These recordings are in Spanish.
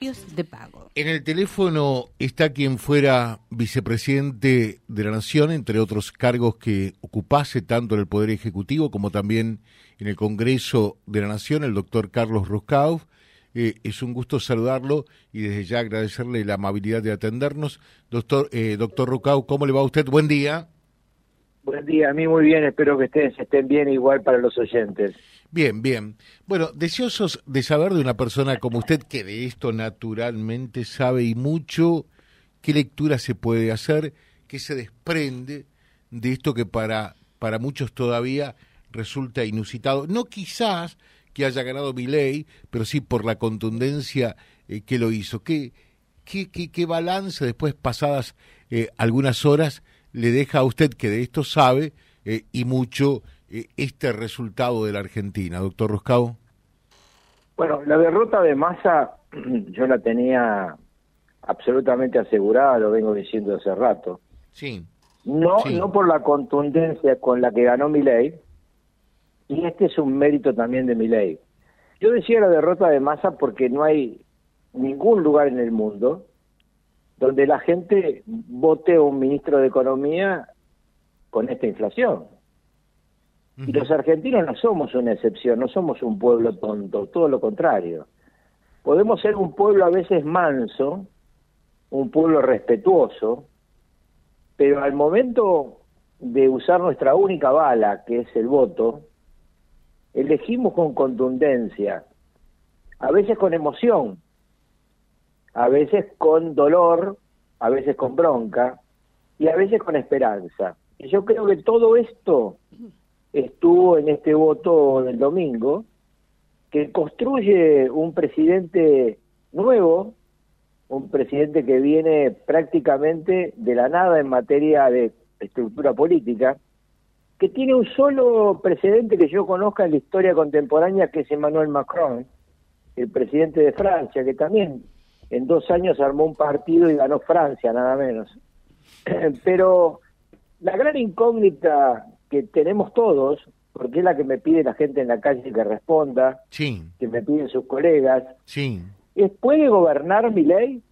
de pago. En el teléfono está quien fuera vicepresidente de la Nación, entre otros cargos que ocupase tanto en el Poder Ejecutivo como también en el Congreso de la Nación, el doctor Carlos Roscauf. Eh, es un gusto saludarlo y desde ya agradecerle la amabilidad de atendernos. Doctor, eh, doctor Roscauf, ¿cómo le va a usted? Buen día. Buen día, a mí muy bien, espero que estén, estén bien igual para los oyentes. Bien, bien. Bueno, deseosos de saber de una persona como usted que de esto naturalmente sabe y mucho, qué lectura se puede hacer, qué se desprende de esto que para, para muchos todavía resulta inusitado. No quizás que haya ganado mi ley, pero sí por la contundencia eh, que lo hizo. ¿Qué, qué, qué, balance después pasadas eh, algunas horas le deja a usted que de esto sabe eh, y mucho este resultado de la Argentina, doctor Roscavo? Bueno, la derrota de Massa yo la tenía absolutamente asegurada, lo vengo diciendo hace rato. Sí. No, no por la contundencia con la que ganó Milei, y este es un mérito también de Milei. Yo decía la derrota de Massa porque no hay ningún lugar en el mundo donde la gente vote a un ministro de Economía con esta inflación. Y los argentinos no somos una excepción, no somos un pueblo tonto, todo lo contrario. Podemos ser un pueblo a veces manso, un pueblo respetuoso, pero al momento de usar nuestra única bala, que es el voto, elegimos con contundencia, a veces con emoción, a veces con dolor, a veces con bronca y a veces con esperanza. Y yo creo que todo esto estuvo en este voto del domingo, que construye un presidente nuevo, un presidente que viene prácticamente de la nada en materia de estructura política, que tiene un solo precedente que yo conozca en la historia contemporánea, que es Emmanuel Macron, el presidente de Francia, que también en dos años armó un partido y ganó Francia, nada menos. Pero la gran incógnita que tenemos todos, porque es la que me pide la gente en la calle que responda, que me piden sus colegas, sí. es ¿puede gobernar mi ley?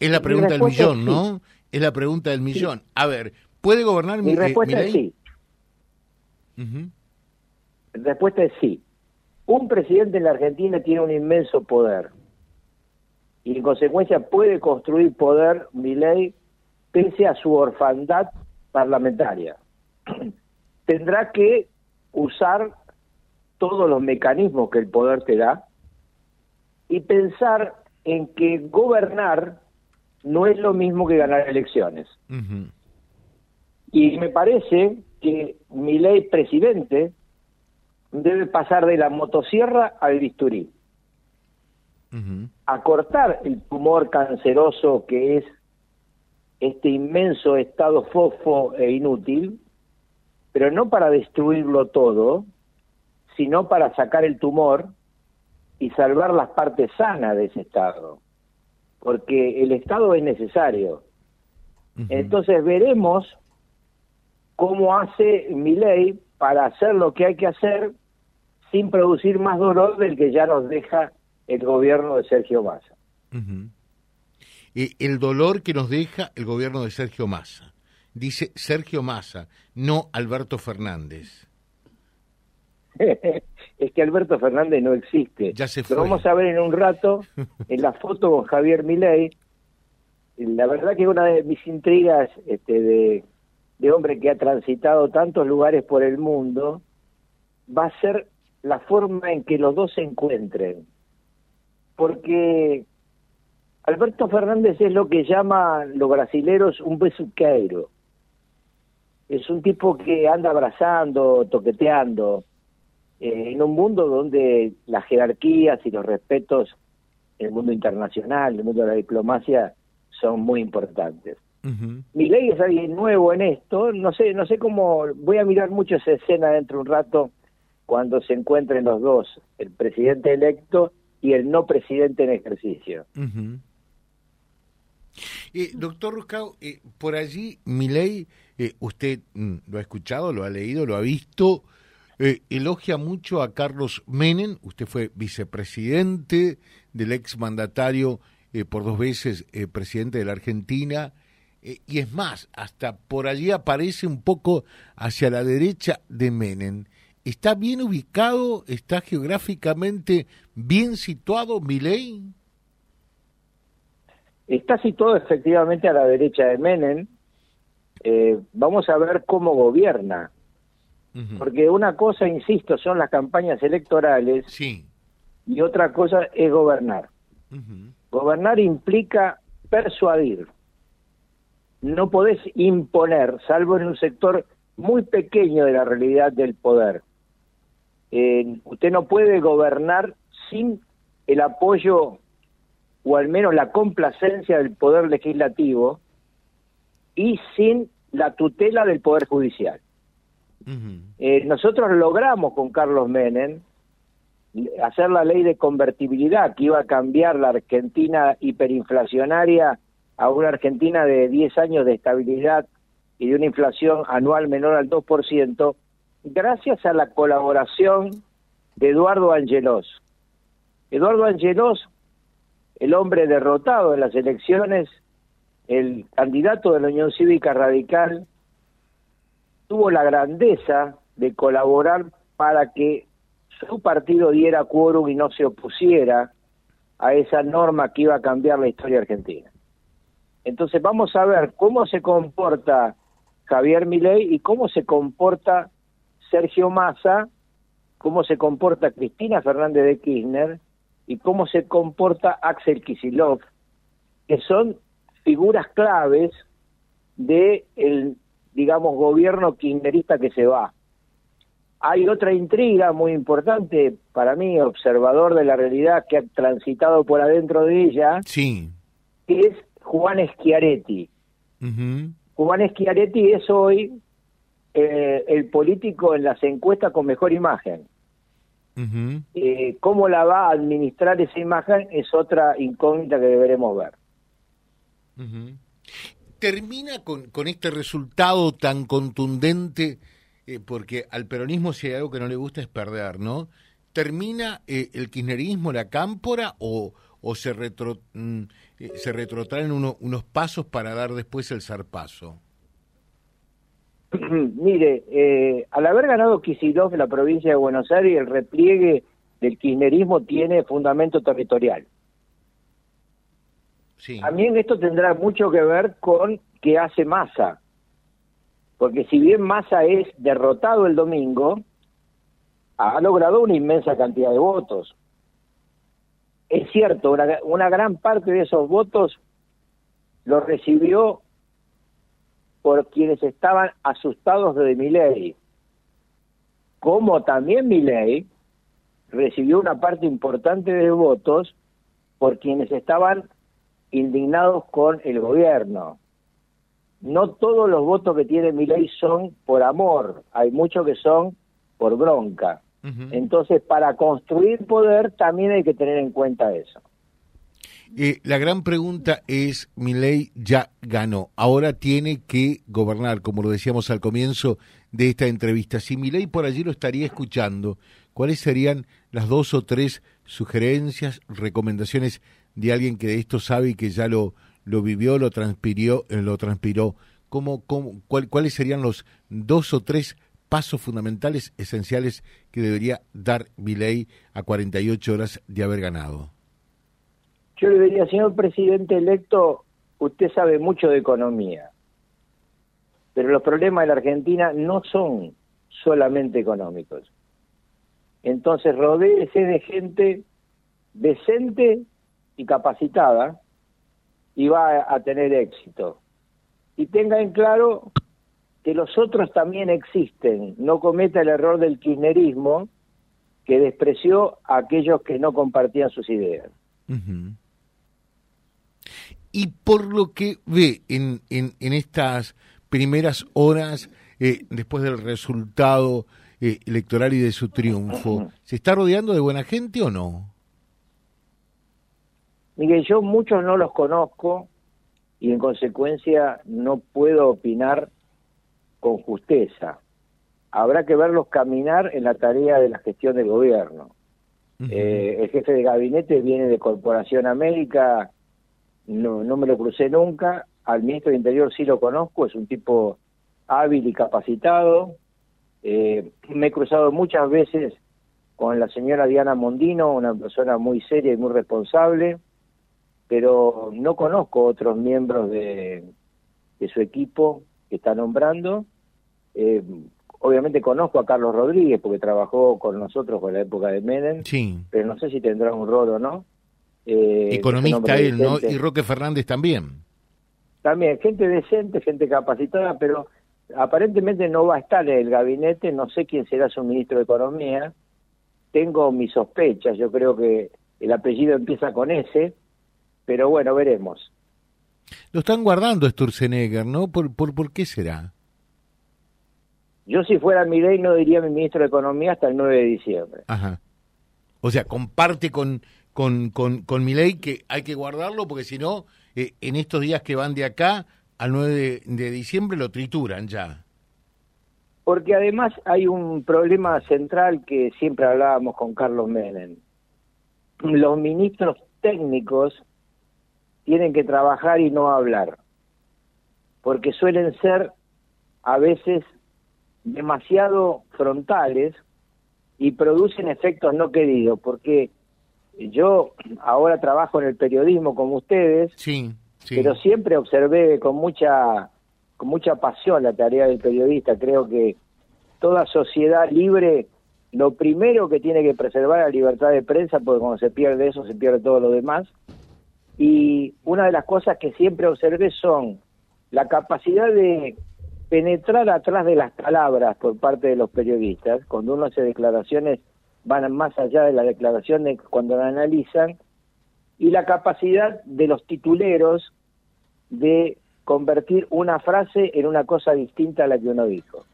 Es la pregunta del millón, ¿no? Es la pregunta del millón. A ver, ¿puede gobernar mi, mi respuesta es sí. La respuesta es sí. Un presidente en la Argentina tiene un inmenso poder y en consecuencia puede construir poder mi ley pese a su orfandad parlamentaria. Tendrá que usar todos los mecanismos que el poder te da y pensar en que gobernar no es lo mismo que ganar elecciones. Y me parece que mi ley presidente debe pasar de la motosierra al bisturí. Acortar el tumor canceroso que es este inmenso estado fofo e inútil, pero no para destruirlo todo, sino para sacar el tumor y salvar las partes sanas de ese estado, porque el estado es necesario. Entonces veremos cómo hace mi ley para hacer lo que hay que hacer sin producir más dolor del que ya nos deja el gobierno de Sergio Massa el dolor que nos deja el gobierno de Sergio Massa. Dice Sergio Massa, no Alberto Fernández. es que Alberto Fernández no existe. Ya se fue. Lo vamos a ver en un rato en la foto con Javier Milei. La verdad que una de mis intrigas este, de, de hombre que ha transitado tantos lugares por el mundo va a ser la forma en que los dos se encuentren. Porque Alberto Fernández es lo que llaman los brasileros un besuqueiro. Es un tipo que anda abrazando, toqueteando, eh, en un mundo donde las jerarquías y los respetos, el mundo internacional, el mundo de la diplomacia, son muy importantes. Mi ley es alguien nuevo en esto, no sé, no sé cómo, voy a mirar mucho esa escena dentro de un rato cuando se encuentren los dos, el presidente electo y el no presidente en ejercicio. Eh, doctor Ruscao, eh, por allí, mi ley, eh, usted mm, lo ha escuchado, lo ha leído, lo ha visto, eh, elogia mucho a Carlos Menem, usted fue vicepresidente del exmandatario eh, por dos veces presidente de la Argentina, y es más, hasta por allí aparece un poco hacia la derecha de Menem. ¿Está bien ubicado? ¿Está geográficamente bien situado Milei? Está situado efectivamente a la derecha de Menem. vamos a ver cómo gobierna porque una cosa, insisto, son las campañas electorales y otra cosa es gobernar. Gobernar implica persuadir. No podés imponer, salvo en un sector muy pequeño de la realidad del poder. Eh, usted no puede gobernar sin el apoyo o al menos la complacencia del poder legislativo y sin la tutela del poder judicial. Eh, nosotros logramos con Carlos Menem hacer la ley de convertibilidad que iba a cambiar la Argentina hiperinflacionaria a una Argentina de 10 años de estabilidad y de una inflación anual menor al 2%, gracias a la colaboración de Eduardo Angelos. Eduardo Angelos, el hombre derrotado en las elecciones, el candidato de la Unión Cívica Radical, tuvo la grandeza de colaborar para que su partido diera quórum y no se opusiera a esa norma que iba a cambiar la historia argentina. Entonces vamos a ver cómo se comporta Javier Milei y cómo se comporta Sergio Massa, cómo se comporta Cristina Fernández de Kirchner y cómo se comporta Axel Kisilov, que son figuras claves de el digamos, gobierno kirchnerista que se va. Hay otra intriga muy importante para mí, observador de la realidad que ha transitado por adentro de ella, sí. que es Juan Schiaretti. Juan Schiaretti es hoy eh, el político en las encuestas con mejor imagen. Eh, ¿Cómo la va a administrar esa imagen? Es otra incógnita que deberemos ver termina con, con este resultado tan contundente, eh, porque al peronismo si hay algo que no le gusta es perder, ¿no? ¿Termina eh, el kirchnerismo, la cámpora, o, o se, retro, mm, eh, se retrotraen unos pasos para dar después el zarpazo? Mire, al haber ganado Kicillof en la provincia de Buenos Aires, el repliegue del kirchnerismo tiene fundamento territorial. También esto tendrá mucho que ver con qué hace Massa. Porque si bien Massa es derrotado el domingo, ha logrado una inmensa cantidad de votos. Es cierto, una, gran parte de esos votos los recibió por quienes estaban asustados de Milei. Como también Milei recibió una parte importante de votos por quienes estaban indignados con el gobierno. No todos los votos que tiene mi ley son por amor, hay muchos que son por bronca. Entonces, para construir poder también hay que tener en cuenta eso. Eh, la gran pregunta es, mi ley ya ganó, ahora tiene que gobernar, como lo decíamos al comienzo de esta entrevista. Si mi ley por allí lo estaría escuchando, ¿cuáles serían las dos o tres sugerencias, recomendaciones de alguien que de esto sabe y que ya lo, lo vivió, lo transpiró, eh, lo transpiró, ¿cómo, cómo, ¿cuáles serían los dos o tres pasos fundamentales, esenciales que debería dar ley a 48 horas de haber ganado? Yo le diría, señor presidente electo, usted sabe mucho de economía, pero los problemas de la Argentina no son solamente económicos. Entonces, rodéese de gente decente y capacitada y va a tener éxito. Y tenga en claro que los otros también existen, no cometa el error del kirchnerismo que despreció a aquellos que no compartían sus ideas. Y por lo que ve en, en, en estas primeras horas, eh, después del resultado eh, electoral y de su triunfo, ¿se está rodeando de buena gente o no? Miguel, yo muchos no los conozco y en consecuencia no puedo opinar con justeza. habrá que verlos caminar en la tarea de la gestión del gobierno. Eh, el jefe de gabinete viene de Corporación América, no, no me lo crucé nunca, al ministro de Interior sí lo conozco, es un tipo hábil y capacitado. Eh, me he cruzado muchas veces con la señora Diana Mondino, una persona muy seria y muy responsable, pero no conozco otros miembros de, de su equipo que está nombrando. Eh, obviamente conozco a Carlos Rodríguez porque trabajó con nosotros con la época de Menem, sí. pero no sé si tendrá un rol o no. Eh, Economista él, ¿no? Y Roque Fernández también. También, gente decente, gente capacitada, pero aparentemente no va a estar en el gabinete, no sé quién será su ministro de Economía, tengo mis sospechas, yo creo que el apellido empieza con S, pero bueno, veremos. Lo están guardando Sturzenegger, ¿no? ¿Por, por, por qué será? Yo si fuera mi ley no diría mi ministro de Economía hasta el 9 de diciembre. Ajá. O sea, comparte con, con, con, con mi ley que hay que guardarlo porque si no, eh, en estos días que van de acá al 9 de, diciembre lo trituran ya. Porque además hay un problema central que siempre hablábamos con Carlos Menem. Los ministros técnicos tienen que trabajar y no hablar, porque suelen ser a veces demasiado frontales y producen efectos no queridos, porque yo ahora trabajo en el periodismo como ustedes, sí, pero siempre observé con mucha con mucha pasión la tarea del periodista. Creo que toda sociedad libre lo primero que tiene que preservar es la libertad de prensa, porque cuando se pierde eso se pierde todo lo demás. Y una de las cosas que siempre observé son la capacidad de penetrar atrás de las palabras por parte de los periodistas, cuando uno hace declaraciones van más allá de la declaración de cuando la analizan, y la capacidad de los tituleros de convertir una frase en una cosa distinta a la que uno dijo.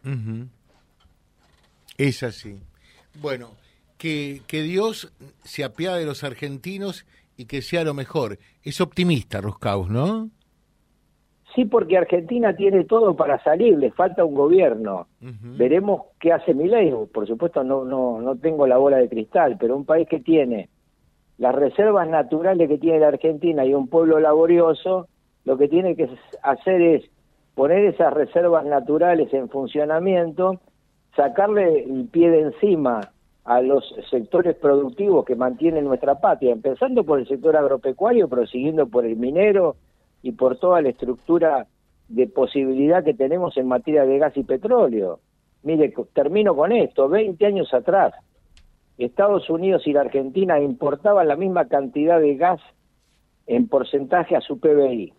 Es así. Bueno, que, que Dios se apiade de los argentinos y que sea lo mejor. Es optimista, Roscaus, ¿no? Sí, porque Argentina tiene todo para salir, le falta un gobierno. Veremos qué hace Milei. Por supuesto, no, no, no tengo la bola de cristal, pero un país que tiene las reservas naturales que tiene la Argentina y un pueblo laborioso, lo que tiene que hacer es poner esas reservas naturales en funcionamiento, sacarle el pie de encima a los sectores productivos que mantienen nuestra patria, empezando por el sector agropecuario, prosiguiendo por el minero, y por toda la estructura de posibilidad que tenemos en materia de gas y petróleo. Mire, termino con esto, 20 años atrás, Estados Unidos y la Argentina importaban la misma cantidad de gas en porcentaje a su PBI.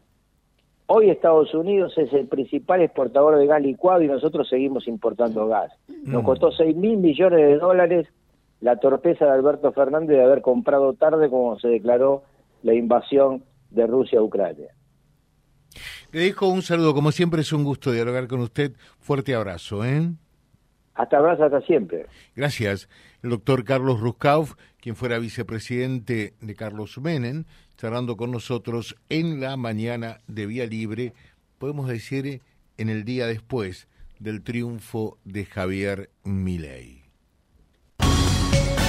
Hoy Estados Unidos es el principal exportador de gas licuado y nosotros seguimos importando gas. Nos mm. costó 6 mil millones de dólares la torpeza de Alberto Fernández de haber comprado tarde como se declaró la invasión de Rusia a Ucrania. Le dejo un saludo, como siempre es un gusto dialogar con usted. Fuerte abrazo, ¿eh? Hasta abrazo, hasta siempre. Gracias. El doctor Carlos Ruskauf, quien fuera vicepresidente de Carlos Menem, charlando con nosotros en la mañana de Vía Libre, podemos decir en el día después del triunfo de Javier Milei